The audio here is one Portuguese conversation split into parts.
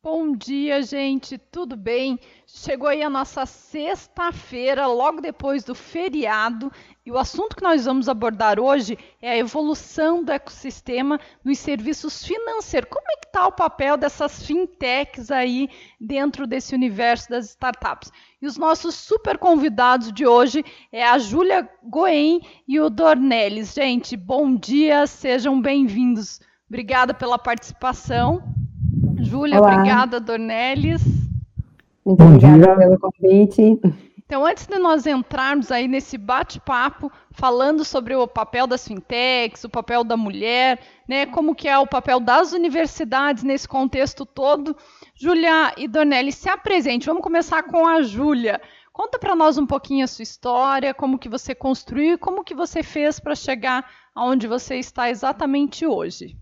Bom dia, gente, tudo bem? Chegou aí a nossa sexta-feira, logo depois do feriado, e o assunto que nós vamos abordar hoje é a evolução do ecossistema nos serviços financeiros. Como é que está o papel dessas fintechs aí dentro desse universo das startups? E os nossos super convidados de hoje é a Júlia Goen e o Dornelles. Gente, bom dia, sejam bem-vindos. Obrigada pela participação. Júlia, obrigada, Dornelles. Muito Bom obrigada dia. pelo convite. Então, antes de nós entrarmos aí nesse bate-papo, falando sobre o papel das fintechs, o papel da mulher, né, como que é o papel das universidades nesse contexto todo, Júlia e Dornelles, se apresente. Vamos começar com a Júlia. Conta para nós um pouquinho a sua história, como que você construiu e como que você fez para chegar aonde você está exatamente hoje.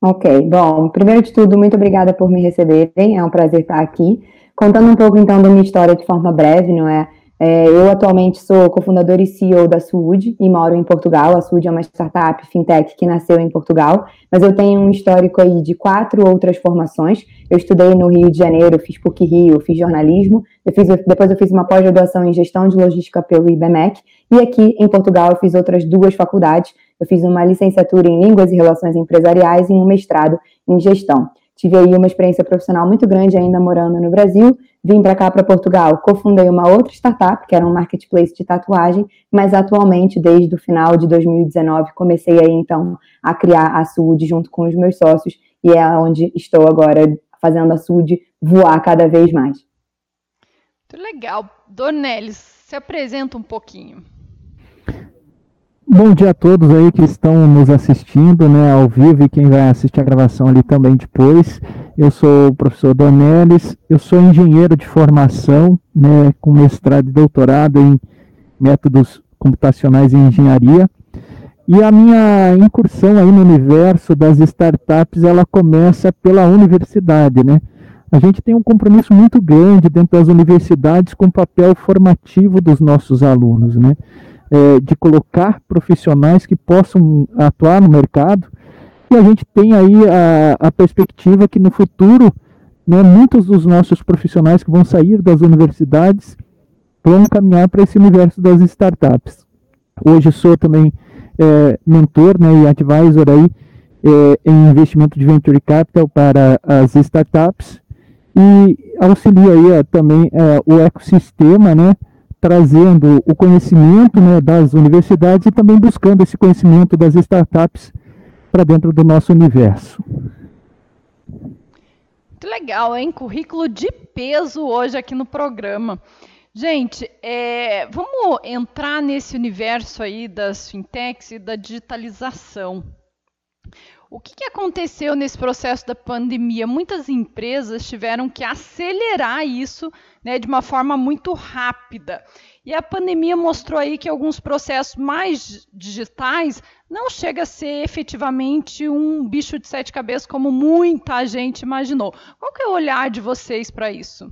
Ok, bom, primeiro de tudo, muito obrigada por me receberem, é um prazer estar aqui. Contando um pouco então da minha história de forma breve, não é? é eu atualmente sou cofundadora e CEO da Suud e moro em Portugal. A Suud é uma startup fintech que nasceu em Portugal, mas eu tenho um histórico aí de quatro outras formações. Eu estudei no Rio de Janeiro, fiz PUC Rio, fiz jornalismo, eu fiz, depois eu fiz uma pós-graduação em gestão de logística pelo IBMEC, e aqui em Portugal eu fiz outras duas faculdades, eu fiz uma licenciatura em Línguas e Relações Empresariais e um mestrado em Gestão. Tive aí uma experiência profissional muito grande ainda morando no Brasil. Vim para cá, para Portugal, cofundei uma outra startup, que era um marketplace de tatuagem, mas atualmente, desde o final de 2019, comecei aí então a criar a Sud junto com os meus sócios e é onde estou agora fazendo a Sud voar cada vez mais. Muito legal. Dornelis, se apresenta um pouquinho. Bom dia a todos aí que estão nos assistindo, né, ao vivo e quem vai assistir a gravação ali também depois. Eu sou o professor Donelis, eu sou engenheiro de formação, né, com mestrado e doutorado em métodos computacionais e engenharia. E a minha incursão aí no universo das startups, ela começa pela universidade, né? A gente tem um compromisso muito grande dentro das universidades com o papel formativo dos nossos alunos, né? É, de colocar profissionais que possam atuar no mercado. E a gente tem aí a, a perspectiva que no futuro, né, muitos dos nossos profissionais que vão sair das universidades vão caminhar para esse universo das startups. Hoje sou também é, mentor né, e advisor aí, é, em investimento de venture capital para as startups e auxilia aí também é, o ecossistema, né, trazendo o conhecimento né, das universidades e também buscando esse conhecimento das startups para dentro do nosso universo. Muito legal, hein? Currículo de peso hoje aqui no programa. Gente, é, vamos entrar nesse universo aí das fintechs e da digitalização. O que, que, aconteceu nesse processo da pandemia? Muitas empresas tiveram que acelerar isso né, de uma forma muito rápida. E a pandemia mostrou aí que alguns processos mais digitais não chega a ser efetivamente um bicho de sete cabeças como muita gente imaginou. Qual que é o olhar de vocês para isso?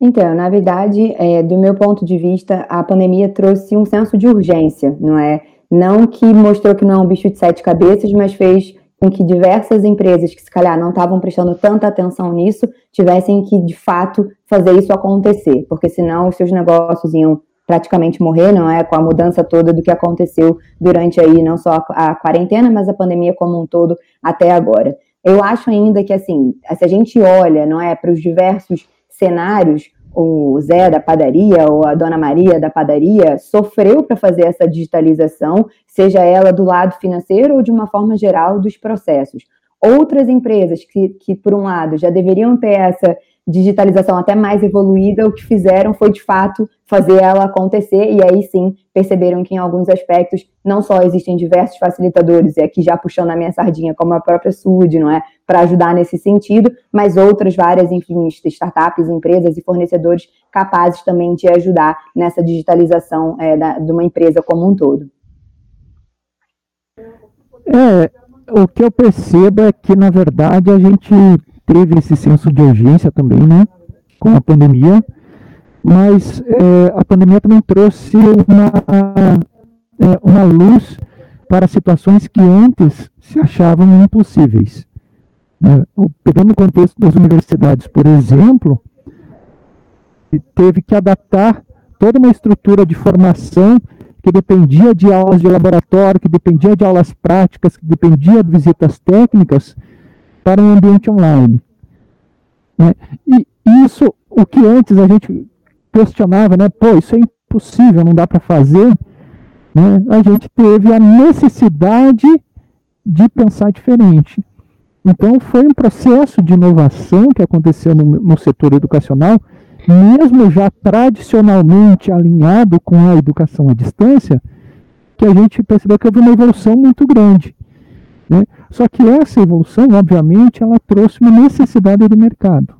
Então, na verdade, é, do meu ponto de vista, a pandemia trouxe um senso de urgência, não é? Não que mostrou que não é um bicho de sete cabeças, mas fez com que diversas empresas que se calhar não estavam prestando tanta atenção nisso tivessem que de fato fazer isso acontecer, porque senão os seus negócios iam praticamente morrer, não é, com a mudança toda do que aconteceu durante aí não só a, quarentena, mas a pandemia como um todo até agora. Eu acho ainda que assim, se a gente olha, não é, para os diversos cenários, o Zé da padaria ou a Dona Maria da padaria sofreu para fazer essa digitalização, seja ela do lado financeiro ou de uma forma geral dos processos. Outras empresas que, que por um lado, já deveriam ter essa digitalização até mais evoluída, o que fizeram foi de fato fazer ela acontecer e aí sim perceberam que em alguns aspectos não só existem diversos facilitadores, e aqui já puxando a minha sardinha, como a própria SUD, não é, para ajudar nesse sentido, mas outras várias, enfim, startups, empresas e fornecedores capazes também de ajudar nessa digitalização é, da, de uma empresa como um todo. É, o que eu percebo é que, na verdade, a gente teve esse senso de urgência também, né, com a pandemia, mas é, a pandemia também trouxe uma, é, uma luz para situações que antes se achavam impossíveis. Né? Pegando o contexto das universidades, por exemplo, teve que adaptar toda uma estrutura de formação que dependia de aulas de laboratório, que dependia de aulas práticas, que dependia de visitas técnicas para um ambiente online. Né? E isso, o que antes a gente questionava, né? Pô, isso é impossível, não dá para fazer. Né? A gente teve a necessidade de pensar diferente. Então, foi um processo de inovação que aconteceu no, no setor educacional mesmo já tradicionalmente alinhado com a educação à distância, que a gente percebeu que houve uma evolução muito grande. Só que essa evolução, obviamente, ela trouxe uma necessidade do mercado.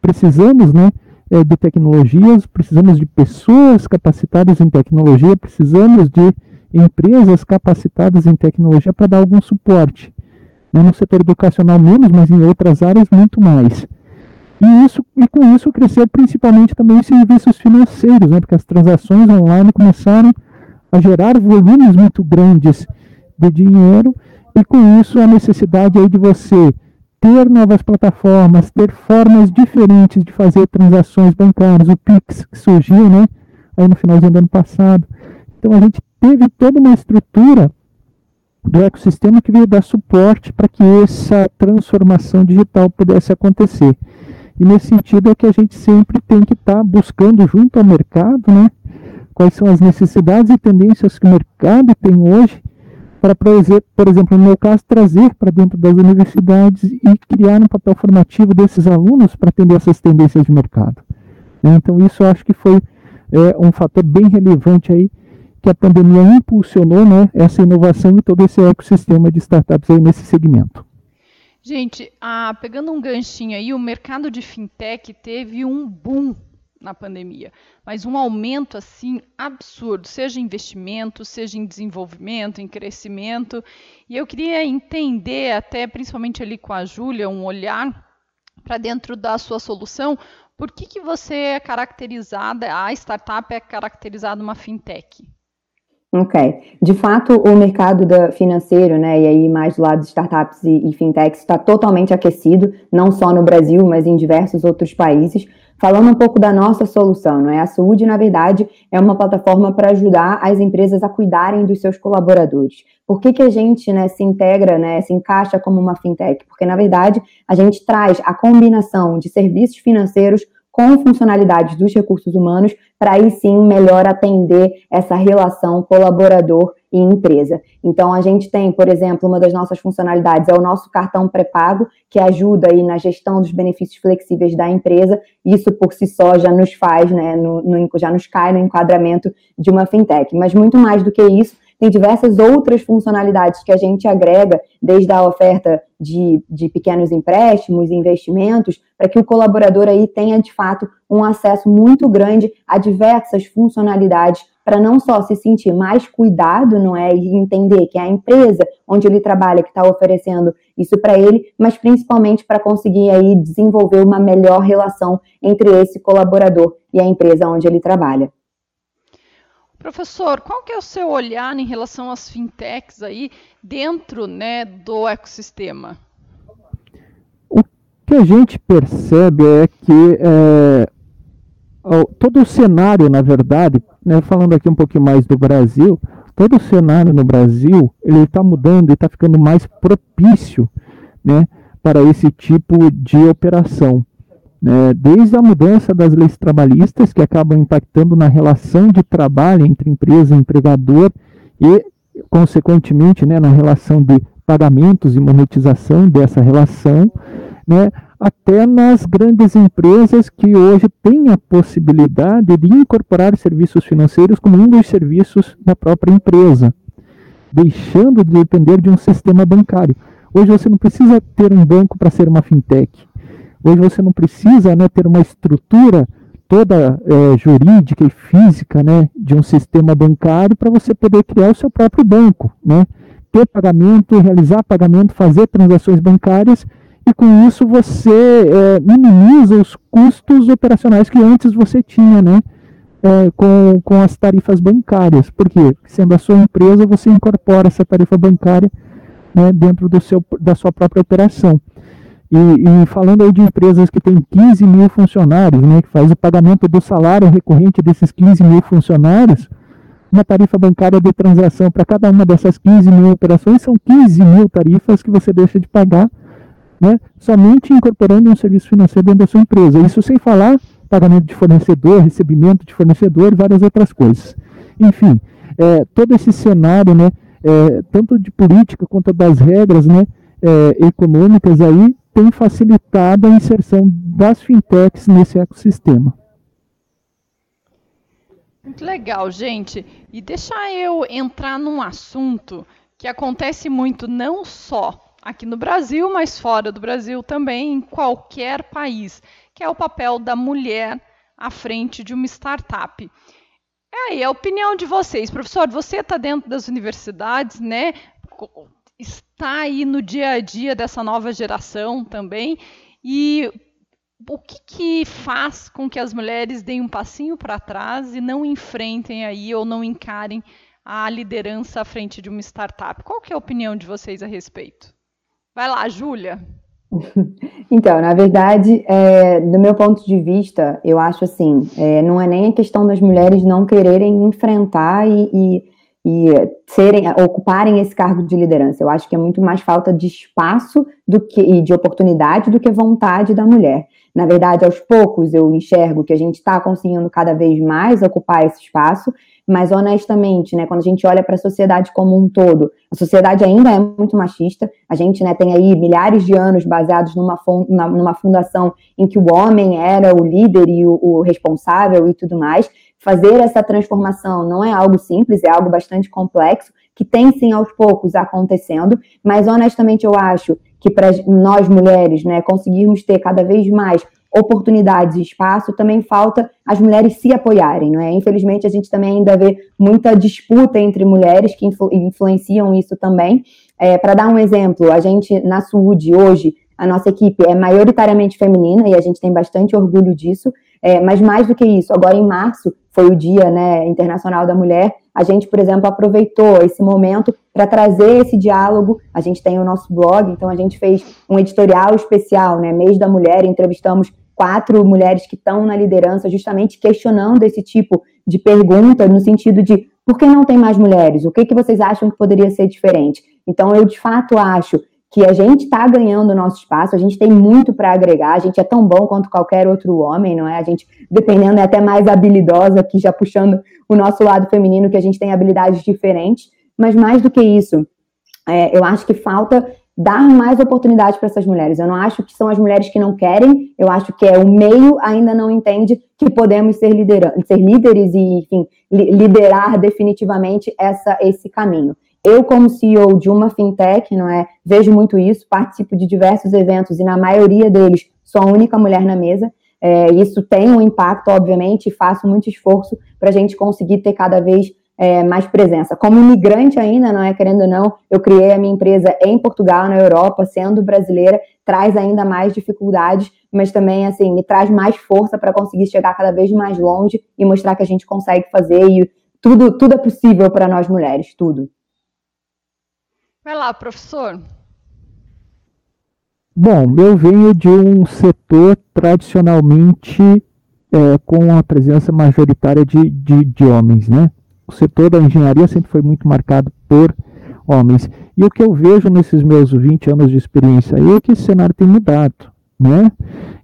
Precisamos né, eh, de tecnologias, precisamos de pessoas capacitadas em tecnologia, precisamos de empresas capacitadas em tecnologia para dar algum suporte. Né? No setor educacional menos, mas em outras áreas muito mais. E, isso, e com isso cresceu principalmente também os serviços financeiros, né, porque as transações online começaram a gerar volumes muito grandes de dinheiro e com isso a necessidade aí de você ter novas plataformas, ter formas diferentes de fazer transações bancárias, o Pix que surgiu, né, aí no finalzinho do ano passado. Então a gente teve toda uma estrutura do ecossistema que veio dar suporte para que essa transformação digital pudesse acontecer. E nesse sentido é que a gente sempre tem que estar tá buscando junto ao mercado, né? Quais são as necessidades e tendências que o mercado tem hoje para, por exemplo, no meu caso, trazer para dentro das universidades e criar um papel formativo desses alunos para atender essas tendências de mercado. Então, isso eu acho que foi é, um fator bem relevante aí que a pandemia impulsionou né, essa inovação e todo esse ecossistema de startups aí nesse segmento. Gente, ah, pegando um ganchinho aí, o mercado de fintech teve um boom na pandemia, mas um aumento assim absurdo, seja em investimento, seja em desenvolvimento, em crescimento. E eu queria entender, até principalmente ali com a Júlia, um olhar para dentro da sua solução, por que, que você é caracterizada, a startup é caracterizada uma fintech? Ok. De fato, o mercado da, financeiro, né, e aí mais do lado de startups e, e fintechs, está totalmente aquecido, não só no Brasil, mas em diversos outros países. Falando um pouco da nossa solução, não é? A Saúde, na verdade, é uma plataforma para ajudar as empresas a cuidarem dos seus colaboradores. Por que, que a gente né, se integra, né, se encaixa como uma fintech? Porque, na verdade, a gente traz a combinação de serviços financeiros com funcionalidades dos recursos humanos, para aí sim melhor atender essa relação colaborador e empresa. Então, a gente tem, por exemplo, uma das nossas funcionalidades é o nosso cartão pré-pago, que ajuda aí na gestão dos benefícios flexíveis da empresa. Isso por si só já nos faz, né, no, no, já nos cai no enquadramento de uma fintech. Mas muito mais do que isso, tem diversas outras funcionalidades que a gente agrega, desde a oferta de, de pequenos empréstimos investimentos, para que o colaborador aí tenha, de fato, um acesso muito grande a diversas funcionalidades para não só se sentir mais cuidado, não é, e entender que é a empresa onde ele trabalha que está oferecendo isso para ele, mas principalmente para conseguir aí desenvolver uma melhor relação entre esse colaborador e a empresa onde ele trabalha. Professor, qual que é o seu olhar em relação às fintechs aí dentro né, do ecossistema? O que a gente percebe é que é, todo o cenário, na verdade, né, falando aqui um pouquinho mais do Brasil, todo o cenário no Brasil ele está mudando e está ficando mais propício né, para esse tipo de operação né, desde a mudança das leis trabalhistas, que acabam impactando na relação de trabalho entre empresa e empregador, e, consequentemente, né, na relação de pagamentos e monetização dessa relação, né, até nas grandes empresas que hoje têm a possibilidade de incorporar serviços financeiros como um dos serviços da própria empresa, deixando de depender de um sistema bancário. Hoje você não precisa ter um banco para ser uma fintech. Hoje você não precisa né, ter uma estrutura toda é, jurídica e física né, de um sistema bancário para você poder criar o seu próprio banco, né? ter pagamento, realizar pagamento, fazer transações bancárias e com isso você é, minimiza os custos operacionais que antes você tinha, né? É, com, com as tarifas bancárias. Porque, sendo a sua empresa, você incorpora essa tarifa bancária né, dentro do seu, da sua própria operação. E, e, falando aí de empresas que têm 15 mil funcionários, né, que faz o pagamento do salário recorrente desses 15 mil funcionários, uma tarifa bancária de transação para cada uma dessas 15 mil operações são 15 mil tarifas que você deixa de pagar, né, somente incorporando um serviço financeiro dentro da sua empresa. Isso sem falar pagamento de fornecedor, recebimento de fornecedor e várias outras coisas. Enfim, é, todo esse cenário, né, é, tanto de política quanto das regras né, é, econômicas aí, tem facilitado a inserção das fintechs nesse ecossistema. Muito legal, gente. E deixa eu entrar num assunto que acontece muito não só aqui no Brasil, mas fora do Brasil também, em qualquer país, que é o papel da mulher à frente de uma startup. É aí, a opinião de vocês. Professor, você está dentro das universidades, né? está aí no dia a dia dessa nova geração também. E o que, que faz com que as mulheres deem um passinho para trás e não enfrentem aí ou não encarem a liderança à frente de uma startup? Qual que é a opinião de vocês a respeito? Vai lá, Júlia. Então, na verdade, é, do meu ponto de vista, eu acho assim, é, não é nem a questão das mulheres não quererem enfrentar e, e e serem, ocuparem esse cargo de liderança. Eu acho que é muito mais falta de espaço do que e de oportunidade do que vontade da mulher. Na verdade, aos poucos eu enxergo que a gente está conseguindo cada vez mais ocupar esse espaço, mas honestamente, né, quando a gente olha para a sociedade como um todo, a sociedade ainda é muito machista. A gente né, tem aí milhares de anos baseados numa, numa fundação em que o homem era o líder e o, o responsável e tudo mais fazer essa transformação não é algo simples, é algo bastante complexo, que tem sim aos poucos acontecendo, mas honestamente eu acho que para nós mulheres, né, conseguirmos ter cada vez mais oportunidades e espaço, também falta as mulheres se apoiarem, não é? Infelizmente a gente também ainda vê muita disputa entre mulheres que influ influenciam isso também. É, para dar um exemplo, a gente na SUD hoje a nossa equipe é maioritariamente feminina e a gente tem bastante orgulho disso. É, mas mais do que isso, agora em março foi o Dia né, Internacional da Mulher. A gente, por exemplo, aproveitou esse momento para trazer esse diálogo. A gente tem o nosso blog, então a gente fez um editorial especial, né, Mês da Mulher, entrevistamos quatro mulheres que estão na liderança, justamente questionando esse tipo de pergunta, no sentido de por que não tem mais mulheres? O que, que vocês acham que poderia ser diferente? Então, eu de fato acho que a gente está ganhando o nosso espaço, a gente tem muito para agregar, a gente é tão bom quanto qualquer outro homem, não é? A gente, dependendo, é até mais habilidosa, aqui já puxando o nosso lado feminino, que a gente tem habilidades diferentes, mas mais do que isso, é, eu acho que falta dar mais oportunidade para essas mulheres. Eu não acho que são as mulheres que não querem, eu acho que é o meio ainda não entende que podemos ser, ser líderes e, enfim, liderar definitivamente essa, esse caminho. Eu, como CEO de uma fintech, não é, vejo muito isso, participo de diversos eventos e na maioria deles sou a única mulher na mesa. É, isso tem um impacto, obviamente, e faço muito esforço para a gente conseguir ter cada vez é, mais presença. Como imigrante ainda, não é querendo ou não, eu criei a minha empresa em Portugal, na Europa, sendo brasileira, traz ainda mais dificuldades, mas também assim me traz mais força para conseguir chegar cada vez mais longe e mostrar que a gente consegue fazer e tudo tudo é possível para nós mulheres, tudo. Vai lá, professor. Bom, eu venho de um setor tradicionalmente é, com a presença majoritária de, de, de, homens, né? O setor da engenharia sempre foi muito marcado por homens. E o que eu vejo nesses meus 20 anos de experiência é que esse cenário tem mudado, né?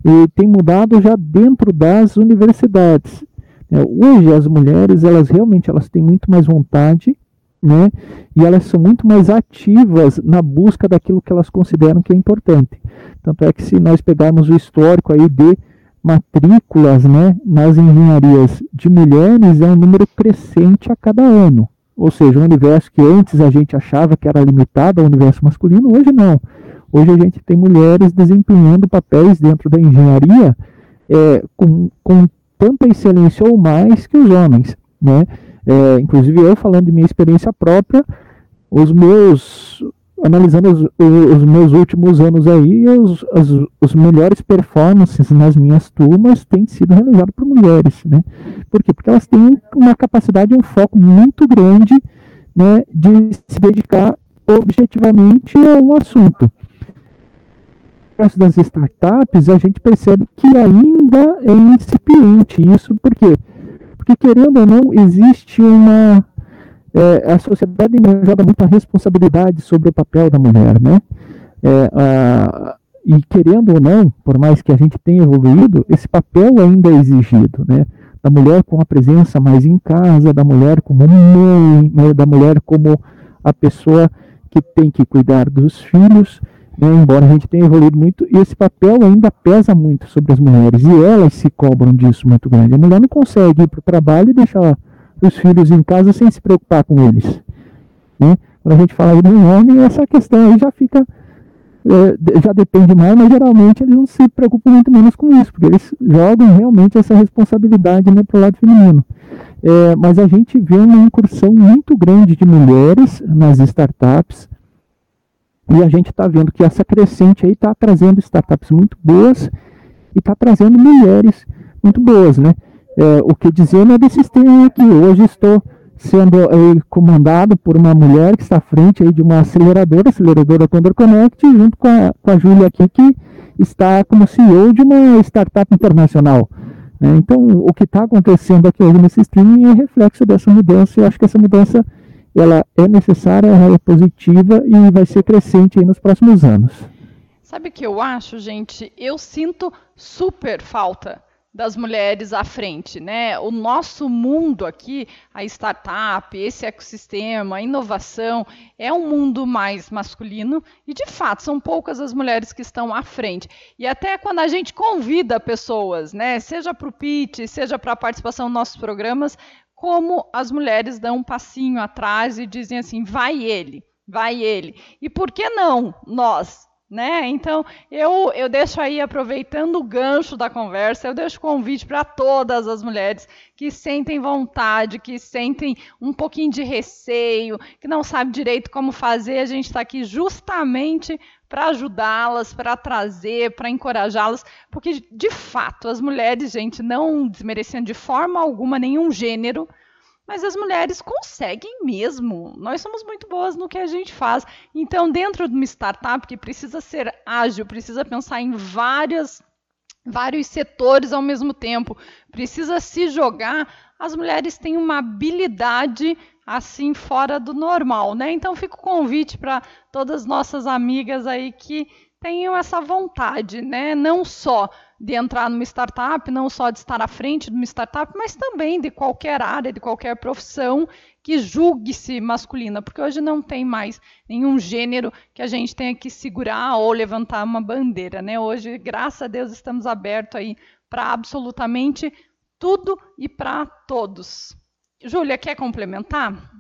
E tem mudado já dentro das universidades. É, hoje as mulheres, elas realmente elas têm muito mais vontade né? E elas são muito mais ativas na busca daquilo que elas consideram que é importante. Tanto é que se nós pegarmos o histórico aí de matrículas, né, nas engenharias de mulheres é um número crescente a cada ano. Ou seja, um universo que antes a gente achava que era limitado ao universo masculino, hoje não. Hoje a gente tem mulheres desempenhando papéis dentro da engenharia é, com, com tanta excelência ou mais que os homens, né? É, inclusive eu falando de minha experiência própria, os meus analisando os, os meus últimos anos aí, os, os, os, melhores performances nas minhas turmas têm sido realizados por mulheres, né? Por quê? Porque elas têm uma capacidade, um foco muito grande, né, de se dedicar objetivamente é um assunto. No das startups, a gente percebe que ainda é incipiente isso, por quê? Porque, querendo ou não, existe uma. É, a sociedade joga muita responsabilidade sobre o papel da mulher, né? É, a, e querendo ou não, por mais que a gente tenha evoluído, esse papel ainda é exigido, né? Da mulher com a presença mais em casa, da mulher como mãe, né? da mulher como a pessoa que tem que cuidar dos filhos, né? embora a gente tenha evoluído muito, e esse papel ainda pesa muito sobre as mulheres, e elas se cobram disso muito grande. A mulher não consegue ir para o trabalho e deixar os filhos em casa sem se preocupar com eles. Né? Quando a gente fala aí do homem, essa questão aí já fica é, já depende mais, mas geralmente eles não se preocupam muito menos com isso, porque eles jogam realmente essa responsabilidade né, para o lado feminino. É, mas a gente vê uma incursão muito grande de mulheres nas startups, e a gente está vendo que essa crescente aí está trazendo startups muito boas e está trazendo mulheres muito boas, né? É, o que dizer é desse sistema aqui. Hoje estou sendo aí, comandado por uma mulher que está à frente aí de uma aceleradora, aceleradora Thunder Connect, junto com a, com a Júlia aqui, que está como CEO de uma startup internacional. Né? Então, o que está acontecendo aqui hoje nesse streaming é reflexo dessa mudança, e eu acho que essa mudança ela é necessária, ela é positiva e vai ser crescente aí nos próximos anos. Sabe o que eu acho, gente? Eu sinto super falta das mulheres à frente, né? O nosso mundo aqui, a startup, esse ecossistema, a inovação, é um mundo mais masculino e de fato são poucas as mulheres que estão à frente. E até quando a gente convida pessoas, né, seja para o pitch, seja para a participação nos nossos programas, como as mulheres dão um passinho atrás e dizem assim: vai ele, vai ele. E por que não nós? Né? Então, eu, eu deixo aí, aproveitando o gancho da conversa, eu deixo convite para todas as mulheres que sentem vontade, que sentem um pouquinho de receio, que não sabem direito como fazer. A gente está aqui justamente para ajudá-las, para trazer, para encorajá-las, porque, de fato, as mulheres, gente, não desmerecendo de forma alguma nenhum gênero, mas as mulheres conseguem mesmo. Nós somos muito boas no que a gente faz. Então, dentro de uma startup que precisa ser ágil, precisa pensar em várias vários setores ao mesmo tempo, precisa se jogar, as mulheres têm uma habilidade assim fora do normal, né? Então fica o convite para todas nossas amigas aí que tenham essa vontade, né? Não só de entrar numa startup, não só de estar à frente de uma startup, mas também de qualquer área, de qualquer profissão que julgue-se masculina, porque hoje não tem mais nenhum gênero que a gente tenha que segurar ou levantar uma bandeira, né? Hoje, graças a Deus, estamos abertos aí para absolutamente tudo e para todos. Júlia, quer complementar?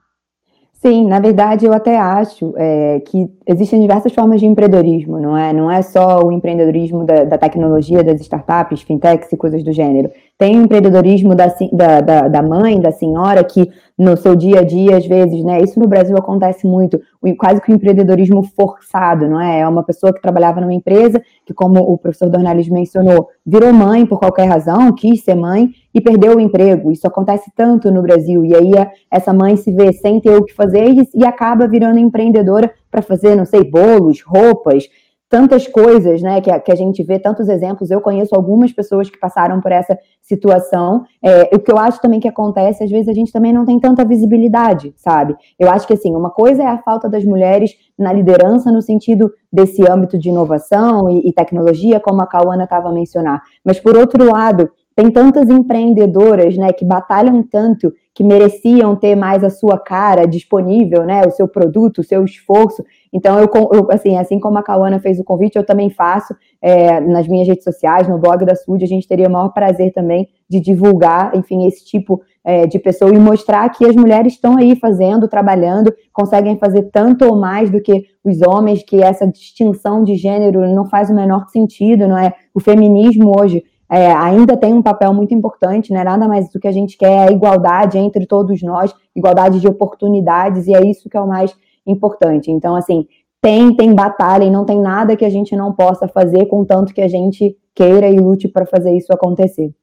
Sim, na verdade eu até acho é, que existem diversas formas de empreendedorismo, não é? Não é só o empreendedorismo da, da tecnologia, das startups, fintechs e coisas do gênero. Tem o empreendedorismo da, da, da, mãe, da senhora, que no seu dia a dia, às vezes, né? Isso no Brasil acontece muito, quase que o empreendedorismo forçado, não é? É uma pessoa que trabalhava numa empresa, que, como o professor Dornelles mencionou, virou mãe por qualquer razão, quis ser mãe e perdeu o emprego. Isso acontece tanto no Brasil. E aí essa mãe se vê sem ter o que fazer e, e acaba virando empreendedora para fazer, não sei, bolos, roupas, tantas coisas, né, que a, que a gente vê, tantos exemplos. Eu conheço algumas pessoas que passaram por essa situação. É, o que eu acho também que acontece, às vezes a gente também não tem tanta visibilidade, sabe? Eu acho que, assim, uma coisa é a falta das mulheres na liderança no sentido desse âmbito de inovação e, e tecnologia, como a Cauana estava a mencionar. Mas, por outro lado, tem tantas empreendedoras, né, que batalham tanto, que mereciam ter mais a sua cara disponível, né, o seu produto, o seu esforço. Então, eu, eu assim, assim como a Cauana fez o convite, eu também faço é, nas minhas redes sociais, no blog da SUD, a gente teria o maior prazer também de divulgar, enfim, esse tipo é, de pessoa e mostrar que as mulheres estão aí fazendo, trabalhando, conseguem fazer tanto ou mais do que os homens, que essa distinção de gênero não faz o menor sentido, não é? O feminismo hoje é, ainda tem um papel muito importante, né? Nada mais do que a gente quer é a igualdade entre todos nós, igualdade de oportunidades, e é isso que é o mais importante. Então, assim, tem, tem batalha e não tem nada que a gente não possa fazer, contanto que a gente queira e lute para fazer isso acontecer.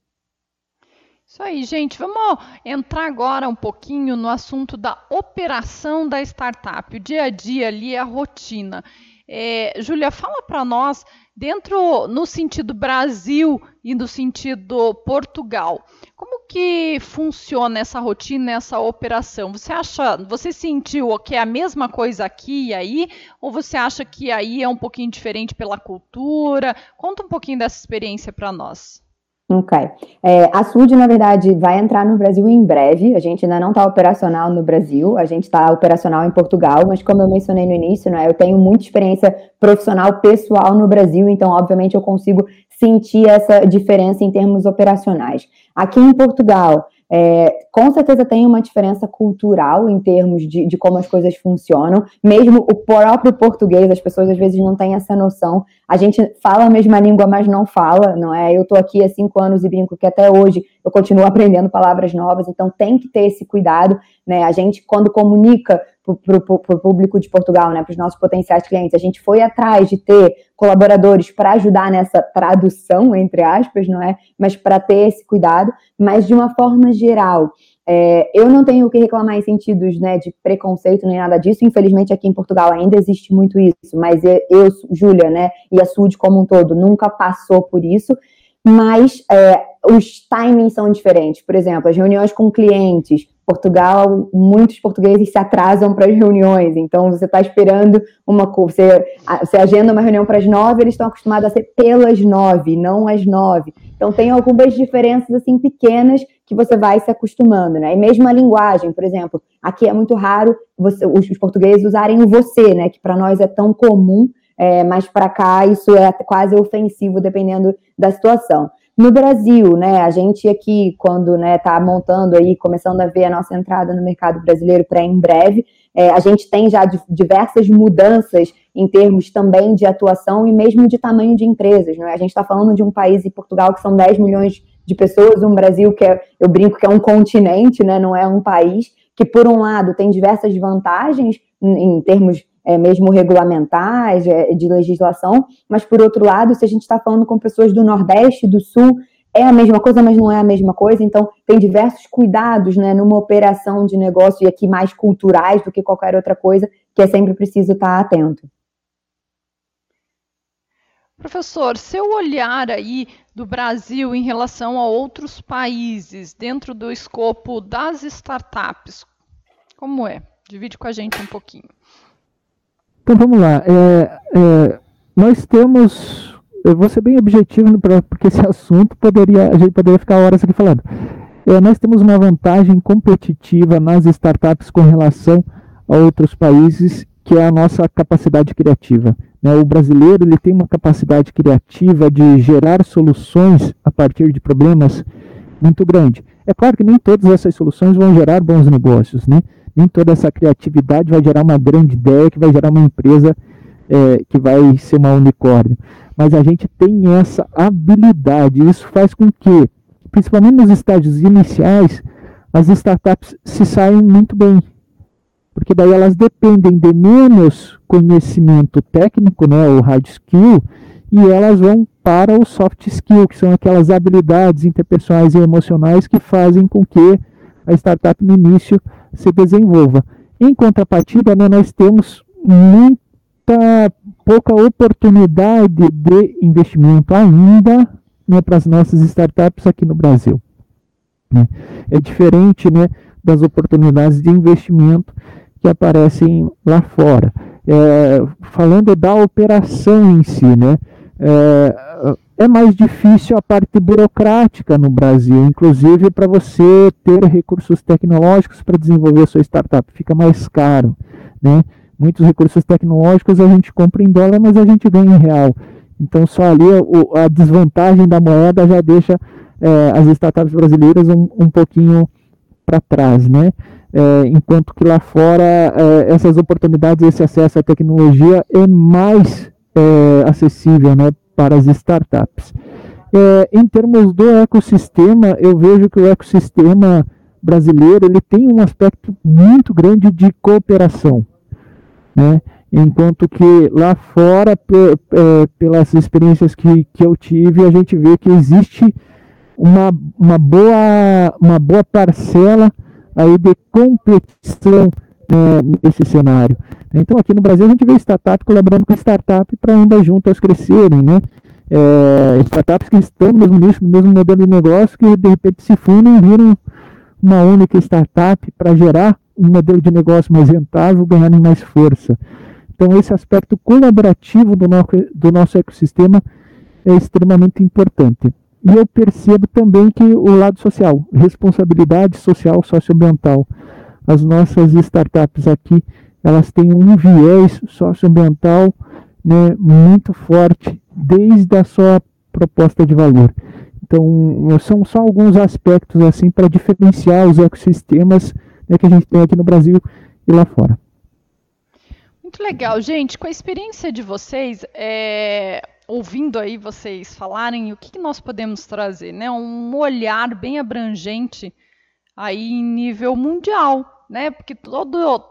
Isso aí, gente. Vamos entrar agora um pouquinho no assunto da operação da startup, o dia a dia ali, a rotina. É, Júlia, fala para nós, dentro no sentido Brasil e no sentido Portugal, como que funciona essa rotina, essa operação? Você acha, você sentiu que é a mesma coisa aqui e aí, ou você acha que aí é um pouquinho diferente pela cultura? Conta um pouquinho dessa experiência para nós. Ok. É, a SUD, na verdade, vai entrar no Brasil em breve. A gente ainda não está operacional no Brasil, a gente está operacional em Portugal, mas como eu mencionei no início, né, eu tenho muita experiência profissional pessoal no Brasil, então, obviamente, eu consigo sentir essa diferença em termos operacionais. Aqui em Portugal, é, com certeza tem uma diferença cultural em termos de, de, como as coisas funcionam. Mesmo o próprio português, as pessoas às vezes não têm essa noção. A gente fala a mesma língua, mas não fala, não é? Eu estou aqui há cinco anos e brinco que até hoje eu continuo aprendendo palavras novas, então tem que ter esse cuidado, né? A gente, quando comunica para o público de Portugal, né, para os nossos potenciais clientes. A gente foi atrás de ter colaboradores para ajudar nessa tradução, entre aspas, não é? Mas para ter esse cuidado. Mas de uma forma geral, é, eu não tenho o que reclamar em sentidos né, de preconceito nem nada disso. Infelizmente, aqui em Portugal ainda existe muito isso. Mas eu, Júlia, né, e a Sud como um todo, nunca passou por isso. Mas é, os timings são diferentes. Por exemplo, as reuniões com clientes, Portugal, muitos portugueses se atrasam para as reuniões, então você está esperando uma você, você agenda uma reunião para as nove, eles estão acostumados a ser pelas nove, não às nove. Então tem algumas diferenças assim pequenas que você vai se acostumando, né? E mesmo a linguagem, por exemplo, aqui é muito raro você, os, os portugueses usarem o você, né? Que para nós é tão comum, é, mas para cá isso é quase ofensivo dependendo da situação. No Brasil, né, a gente aqui, quando né, tá montando aí, começando a ver a nossa entrada no mercado brasileiro para em breve, é, a gente tem já diversas mudanças em termos também de atuação e mesmo de tamanho de empresas. Né? A gente está falando de um país em Portugal que são 10 milhões de pessoas, um Brasil que é, eu brinco que é um continente, né, não é um país, que por um lado tem diversas vantagens em termos é, mesmo regulamentais, é, de legislação, mas por outro lado, se a gente está falando com pessoas do Nordeste, do Sul, é a mesma coisa, mas não é a mesma coisa, então tem diversos cuidados né, numa operação de negócio e aqui mais culturais do que qualquer outra coisa, que é sempre preciso estar atento. Professor, seu olhar aí do Brasil em relação a outros países, dentro do escopo das startups, como é? Divide com a gente um pouquinho. Então vamos lá. É, é, nós temos. Eu vou ser bem objetivo, pra, porque esse assunto poderia. A gente poderia ficar horas aqui falando. É, nós temos uma vantagem competitiva nas startups com relação a outros países, que é a nossa capacidade criativa. Né? O brasileiro ele tem uma capacidade criativa de gerar soluções a partir de problemas muito grande. É claro que nem todas essas soluções vão gerar bons negócios, né? Nem toda essa criatividade vai gerar uma grande ideia que vai gerar uma empresa é, que vai ser uma unicórnio. Mas a gente tem essa habilidade. Isso faz com que, principalmente nos estágios iniciais, as startups se saiam muito bem. Porque daí elas dependem de menos conhecimento técnico, né, o hard skill, e elas vão para o soft skill, que são aquelas habilidades interpessoais e emocionais que fazem com que a startup no início se desenvolva. Em contrapartida, né, nós temos muita pouca oportunidade de investimento ainda né, para as nossas startups aqui no Brasil. Né? É diferente né, das oportunidades de investimento que aparecem lá fora. É, falando da operação em si, né, é, é mais difícil a parte burocrática no Brasil, inclusive para você ter recursos tecnológicos para desenvolver a sua startup, fica mais caro, né? Muitos recursos tecnológicos a gente compra em dólar, mas a gente ganha em real. Então só ali a, a desvantagem da moeda já deixa é, as startups brasileiras um, um pouquinho para trás, né? É, enquanto que lá fora é, essas oportunidades, esse acesso à tecnologia é mais é, acessível, né? para as startups. É, em termos do ecossistema, eu vejo que o ecossistema brasileiro ele tem um aspecto muito grande de cooperação, né? enquanto que lá fora, é, pelas experiências que, que eu tive, a gente vê que existe uma, uma, boa, uma boa parcela aí de competição né, nesse cenário. Então, aqui no Brasil, a gente vê startup colaborando com startup para andar juntas crescerem, né? É, startups que estão no mesmo nicho, no mesmo modelo de negócio, que de repente se fundem e viram uma única startup para gerar um modelo de negócio mais rentável, ganharem mais força. Então, esse aspecto colaborativo do nosso, do nosso ecossistema é extremamente importante. E eu percebo também que o lado social, responsabilidade social socioambiental, as nossas startups aqui, elas têm um viés socioambiental né, muito forte desde a sua proposta de valor. Então, são só alguns aspectos assim para diferenciar os ecossistemas né, que a gente tem aqui no Brasil e lá fora. Muito legal, gente. Com a experiência de vocês, é, ouvindo aí vocês falarem, o que, que nós podemos trazer, né? Um olhar bem abrangente aí em nível mundial, né? Porque todo,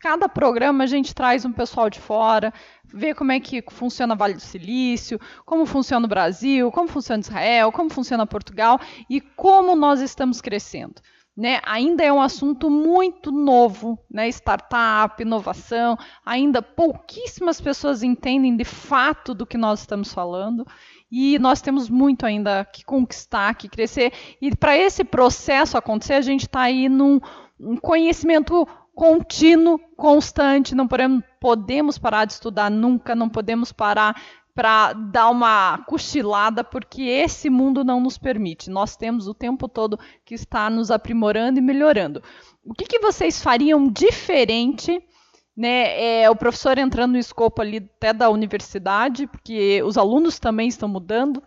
cada programa a gente traz um pessoal de fora, vê como é que funciona Vale do Silício, como funciona o Brasil, como funciona Israel, como funciona Portugal e como nós estamos crescendo. Né, ainda é um assunto muito novo, né, startup, inovação, ainda pouquíssimas pessoas entendem de fato do que nós estamos falando e nós temos muito ainda que conquistar, que crescer. E para esse processo acontecer, a gente está aí num um conhecimento contínuo, constante, não podemos, parar de estudar nunca, não podemos parar para dar uma cochilada, porque esse mundo não nos permite. Nós temos o tempo todo que estar nos aprimorando e melhorando. O que, que vocês fariam diferente? Né, é, o professor entrando no escopo ali até da universidade, porque os alunos também estão mudando,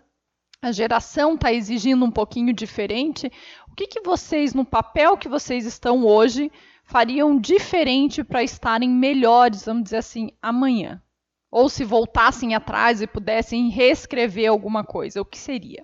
a geração está exigindo um pouquinho diferente. O que, que vocês, no papel que vocês estão hoje, fariam diferente para estarem melhores, vamos dizer assim, amanhã? Ou se voltassem atrás e pudessem reescrever alguma coisa, o que seria?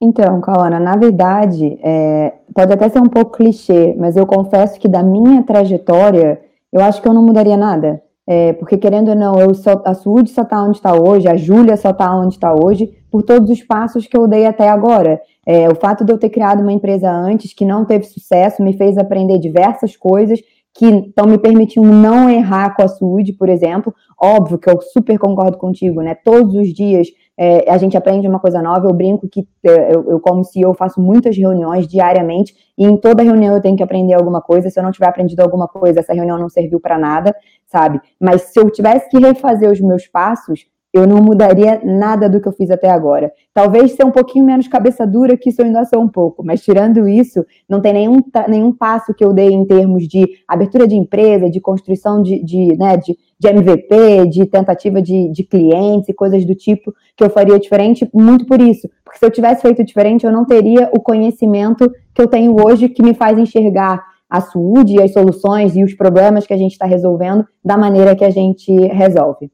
Então, Kaona, na verdade, é, pode até ser um pouco clichê, mas eu confesso que da minha trajetória, eu acho que eu não mudaria nada. É, porque, querendo ou não, eu só, a Sude só está onde está hoje, a Júlia só está onde está hoje, por todos os passos que eu dei até agora. É, o fato de eu ter criado uma empresa antes que não teve sucesso me fez aprender diversas coisas que estão me permitindo não errar com a saúde, por exemplo. Óbvio que eu super concordo contigo, né? Todos os dias é, a gente aprende uma coisa nova. Eu brinco que é, eu, eu, como CEO, faço muitas reuniões diariamente e em toda reunião eu tenho que aprender alguma coisa. Se eu não tiver aprendido alguma coisa, essa reunião não serviu para nada, sabe? Mas se eu tivesse que refazer os meus passos, eu não mudaria nada do que eu fiz até agora. Talvez ser um pouquinho menos cabeça dura, que isso ainda sou um pouco, mas tirando isso, não tem nenhum, nenhum passo que eu dei em termos de abertura de empresa, de construção de, de, né, de, de MVP, de tentativa de, de clientes e coisas do tipo que eu faria diferente, muito por isso. Porque se eu tivesse feito diferente, eu não teria o conhecimento que eu tenho hoje que me faz enxergar a saúde, as soluções e os problemas que a gente está resolvendo da maneira que a gente resolve.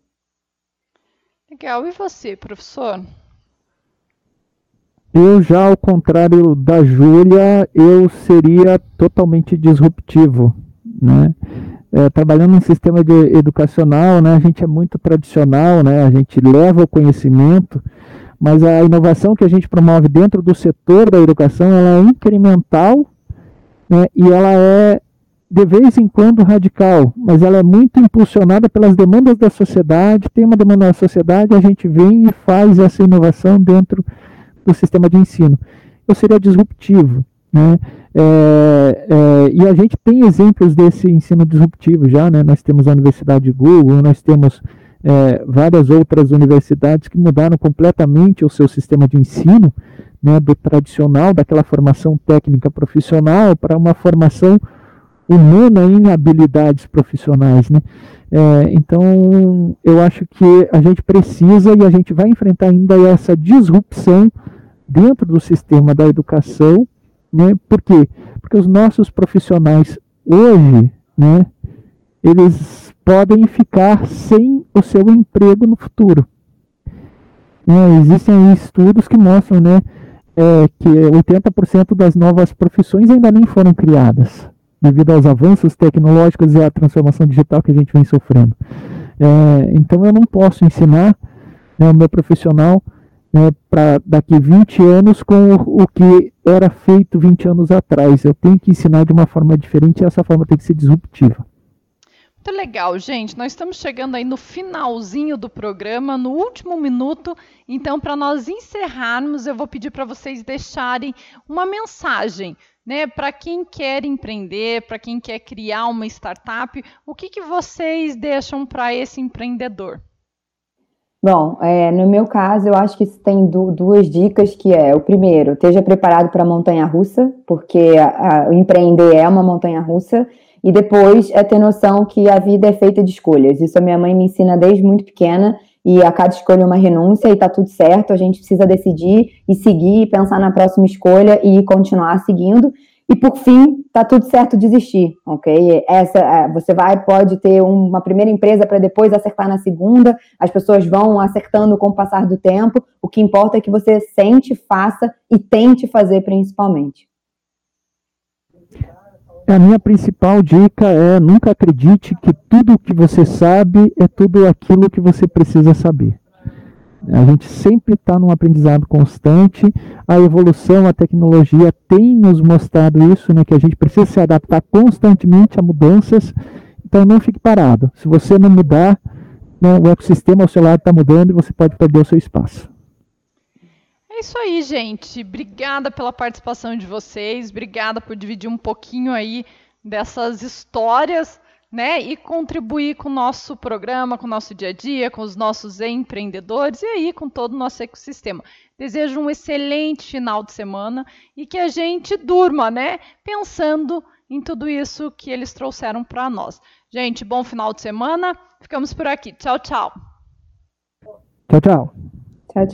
Legal. E você, professor? Eu já, ao contrário da Júlia, eu seria totalmente disruptivo, né? É, trabalhando num sistema de, educacional, né, a gente é muito tradicional, né, a gente leva o conhecimento, mas a inovação que a gente promove dentro do setor da educação ela é incremental né, e ela é de vez em quando radical, mas ela é muito impulsionada pelas demandas da sociedade. Tem uma demanda da sociedade, a gente vem e faz essa inovação dentro do sistema de ensino. Eu seria disruptivo. Né? É, é, e a gente tem exemplos desse ensino disruptivo já, né? nós temos a Universidade de Google, nós temos é, várias outras universidades que mudaram completamente o seu sistema de ensino, né, do tradicional, daquela formação técnica profissional, para uma formação humana em habilidades profissionais, né? É, então, eu acho que a gente precisa e a gente vai enfrentar ainda essa disrupção dentro do sistema da educação, né? Por quê? Porque os nossos profissionais hoje, né? Eles podem ficar sem o seu emprego no futuro. Né? Existem estudos que mostram, né? É, que 80% das novas profissões ainda nem foram criadas devido aos avanços tecnológicos e à transformação digital que a gente vem sofrendo. É, então eu não posso ensinar né, o meu profissional né, para daqui 20 anos com o, o, que era feito 20 anos atrás. Eu tenho que ensinar de uma forma diferente e essa forma tem que ser disruptiva. Muito legal, gente. Nós estamos chegando aí no finalzinho do programa, no último minuto. Então, para nós encerrarmos, eu vou pedir para vocês deixarem uma mensagem né, para quem quer empreender, para quem quer criar uma startup, o que, que vocês deixam para esse empreendedor? Bom, é, no meu caso, eu acho que tem du duas dicas, que é, o primeiro, esteja preparado para a montanha-russa, porque a, a, empreender é uma montanha-russa, e depois é ter noção que a vida é feita de escolhas. Isso a minha mãe me ensina desde muito pequena, e a cada escolha é uma renúncia e tá tudo certo, a gente precisa decidir e seguir, pensar na próxima escolha e continuar seguindo. E por fim, tá tudo certo desistir, ok? Essa, é, você vai, pode ter uma primeira empresa para depois acertar na segunda, as pessoas vão acertando com o passar do tempo. O que importa é que você sente, faça e tente fazer principalmente. A minha principal dica é nunca acredite que tudo que você sabe é tudo aquilo que você precisa saber. A gente sempre está num aprendizado constante. A evolução, a tecnologia tem nos mostrado isso, né, que a gente precisa se adaptar constantemente a mudanças. Então não fique parado. Se você não mudar, né, o ecossistema ao seu lado está mudando e você pode perder o seu espaço. É isso aí, gente. Obrigada pela participação de vocês. Obrigada por dividir um pouquinho aí dessas histórias né, e contribuir com o nosso programa, com o nosso dia a dia, com os nossos empreendedores e aí com todo o nosso ecossistema. Desejo um excelente final de semana e que a gente durma, né, pensando em tudo isso que eles trouxeram para nós. Gente, bom final de semana. Ficamos por aqui. Tchau, tchau. Tchau, tchau.